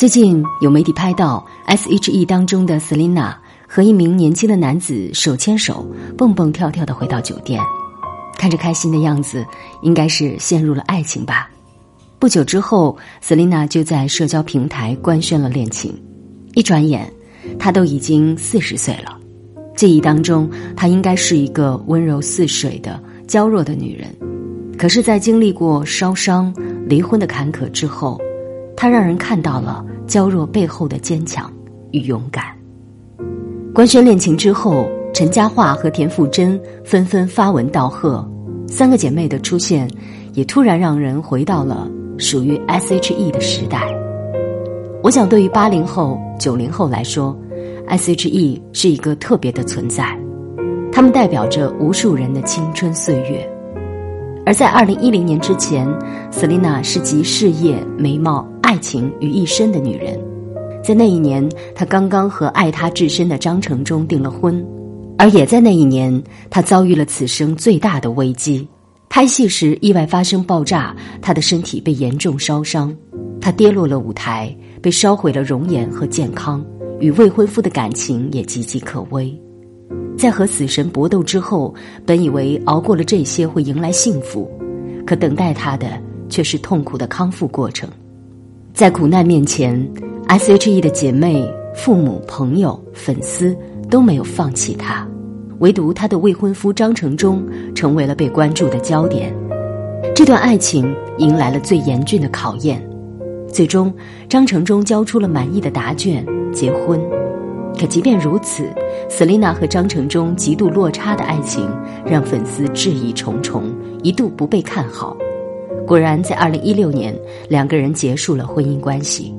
最近有媒体拍到 S.H.E 当中的 Selina 和一名年轻的男子手牵手蹦蹦跳跳的回到酒店，看着开心的样子，应该是陷入了爱情吧。不久之后，Selina 就在社交平台官宣了恋情。一转眼，她都已经四十岁了。记忆当中，她应该是一个温柔似水的娇弱的女人。可是，在经历过烧伤、离婚的坎坷之后，他让人看到了。娇弱背后的坚强与勇敢。官宣恋情之后，陈嘉桦和田馥甄纷纷发文道贺，三个姐妹的出现，也突然让人回到了属于 S.H.E 的时代。我想，对于八零后、九零后来说，S.H.E 是一个特别的存在，他们代表着无数人的青春岁月。而在二零一零年之前，Selina 是集事业、美貌。爱情于一身的女人，在那一年，她刚刚和爱她至深的张承忠订了婚，而也在那一年，她遭遇了此生最大的危机。拍戏时意外发生爆炸，她的身体被严重烧伤，她跌落了舞台，被烧毁了容颜和健康，与未婚夫的感情也岌岌可危。在和死神搏斗之后，本以为熬过了这些会迎来幸福，可等待他的却是痛苦的康复过程。在苦难面前，S.H.E 的姐妹、父母、朋友、粉丝都没有放弃她，唯独她的未婚夫张承忠成为了被关注的焦点。这段爱情迎来了最严峻的考验，最终张承忠交出了满意的答卷，结婚。可即便如此，Selina 和张承忠极度落差的爱情让粉丝质疑重重，一度不被看好。果然，在二零一六年，两个人结束了婚姻关系。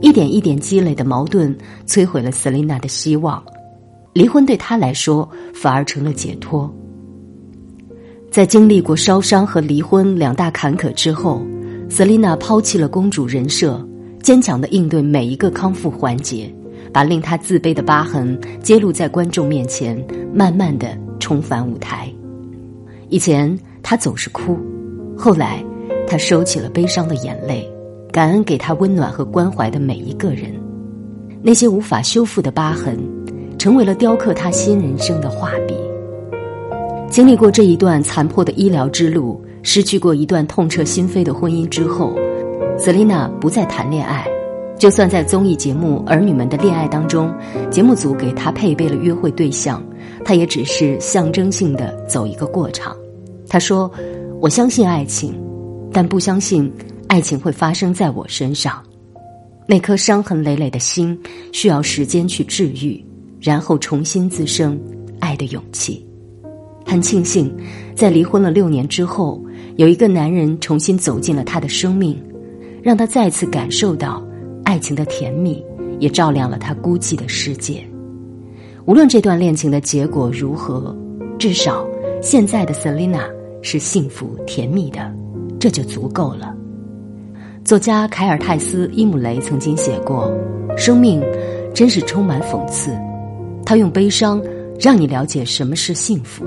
一点一点积累的矛盾，摧毁了 Selina 的希望。离婚对她来说，反而成了解脱。在经历过烧伤和离婚两大坎坷之后，Selina 抛弃了公主人设，坚强的应对每一个康复环节，把令她自卑的疤痕揭露在观众面前，慢慢的重返舞台。以前，她总是哭。后来，他收起了悲伤的眼泪，感恩给他温暖和关怀的每一个人。那些无法修复的疤痕，成为了雕刻他新人生的画笔。经历过这一段残破的医疗之路，失去过一段痛彻心扉的婚姻之后，Selina 不再谈恋爱。就算在综艺节目《儿女们的恋爱》当中，节目组给他配备了约会对象，他也只是象征性的走一个过场。他说。我相信爱情，但不相信爱情会发生在我身上。那颗伤痕累累的心需要时间去治愈，然后重新滋生爱的勇气。很庆幸，在离婚了六年之后，有一个男人重新走进了他的生命，让他再次感受到爱情的甜蜜，也照亮了他孤寂的世界。无论这段恋情的结果如何，至少现在的 Selina。是幸福甜蜜的，这就足够了。作家凯尔泰斯·伊姆雷曾经写过：“生命真是充满讽刺。他用悲伤让你了解什么是幸福，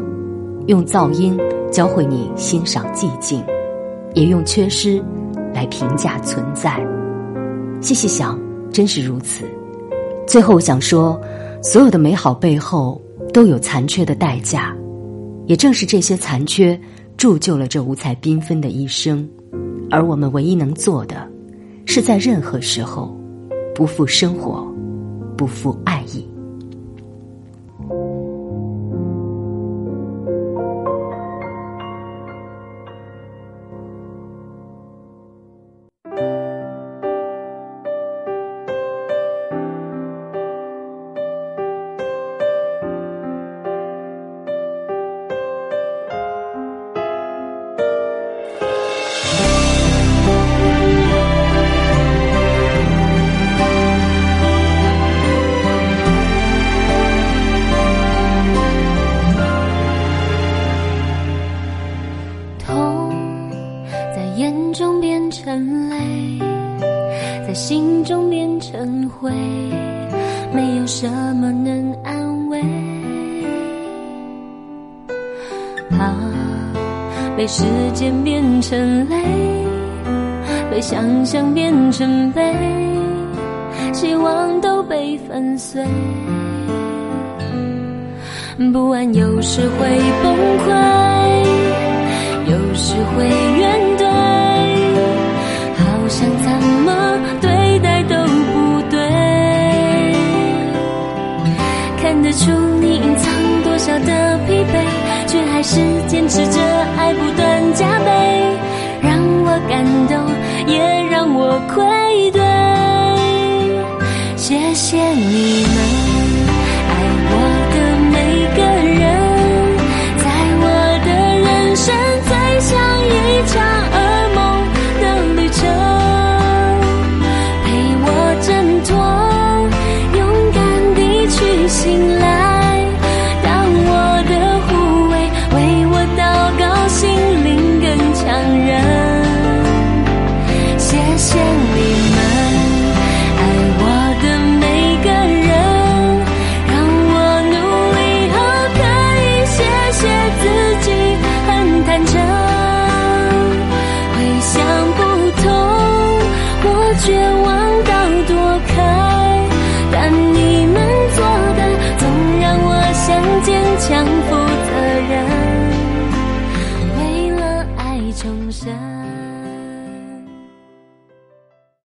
用噪音教会你欣赏寂静，也用缺失来评价存在。细细想，真是如此。最后想说，所有的美好背后都有残缺的代价，也正是这些残缺。”铸就了这五彩缤纷的一生，而我们唯一能做的，是在任何时候，不负生活，不负爱意。在心中变成灰，没有什么能安慰。怕被时间变成泪，被想象变成悲，希望都被粉碎。不安有时会崩溃，有时会怨是坚持着爱不断加倍，让我感动，也让我愧对。相逢